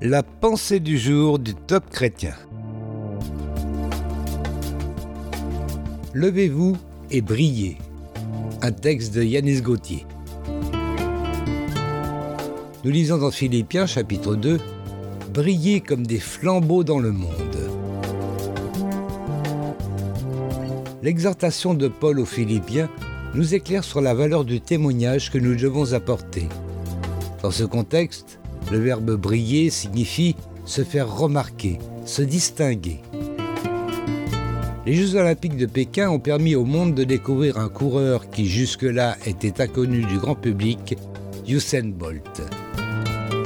La pensée du jour du top chrétien. Levez-vous et brillez. Un texte de Yanis Gauthier. Nous lisons dans Philippiens chapitre 2 Brillez comme des flambeaux dans le monde. L'exhortation de Paul aux Philippiens nous éclaire sur la valeur du témoignage que nous devons apporter. Dans ce contexte, le verbe briller signifie se faire remarquer, se distinguer. Les Jeux olympiques de Pékin ont permis au monde de découvrir un coureur qui jusque-là était inconnu du grand public, Usain Bolt.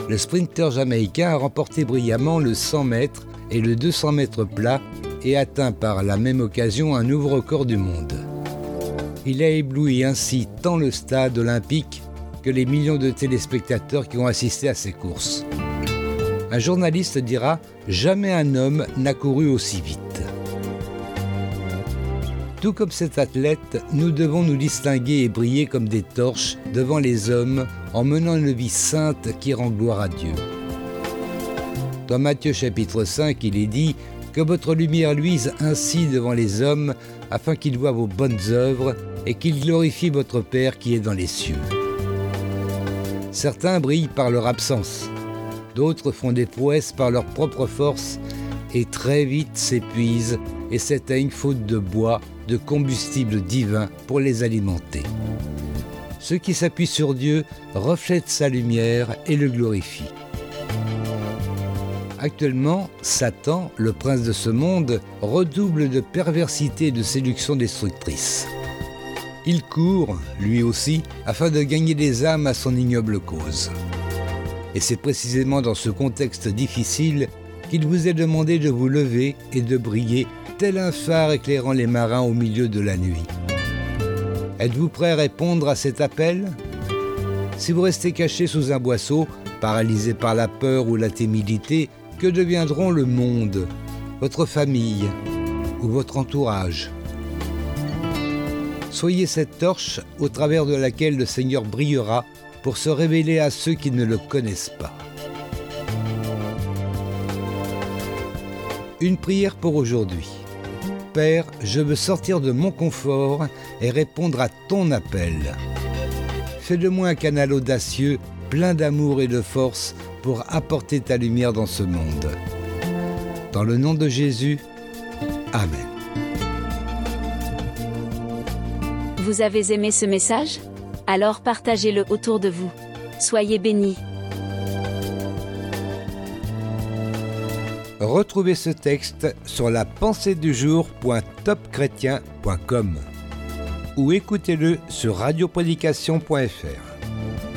Le sprinter jamaïcain a remporté brillamment le 100 mètres et le 200 mètres plat et atteint par la même occasion un nouveau record du monde. Il a ébloui ainsi tant le stade olympique que les millions de téléspectateurs qui ont assisté à ces courses. Un journaliste dira Jamais un homme n'a couru aussi vite. Tout comme cet athlète, nous devons nous distinguer et briller comme des torches devant les hommes en menant une vie sainte qui rend gloire à Dieu. Dans Matthieu chapitre 5, il est dit Que votre lumière luise ainsi devant les hommes, afin qu'ils voient vos bonnes œuvres et qu'ils glorifient votre Père qui est dans les cieux. Certains brillent par leur absence, d'autres font des prouesses par leur propre force et très vite s'épuisent et s'éteignent faute de bois, de combustible divin pour les alimenter. Ceux qui s'appuient sur Dieu reflètent sa lumière et le glorifient. Actuellement, Satan, le prince de ce monde, redouble de perversité et de séduction destructrice. Il court, lui aussi, afin de gagner des âmes à son ignoble cause. Et c'est précisément dans ce contexte difficile qu'il vous est demandé de vous lever et de briller tel un phare éclairant les marins au milieu de la nuit. Êtes-vous prêt à répondre à cet appel? Si vous restez caché sous un boisseau, paralysé par la peur ou la timidité, que deviendront le monde, votre famille ou votre entourage? Soyez cette torche au travers de laquelle le Seigneur brillera pour se révéler à ceux qui ne le connaissent pas. Une prière pour aujourd'hui. Père, je veux sortir de mon confort et répondre à ton appel. Fais de moi un canal audacieux, plein d'amour et de force pour apporter ta lumière dans ce monde. Dans le nom de Jésus, Amen. Vous avez aimé ce message? Alors partagez-le autour de vous. Soyez bénis. Retrouvez ce texte sur la pensée du jour.topchrétien.com ou écoutez-le sur radioprédication.fr.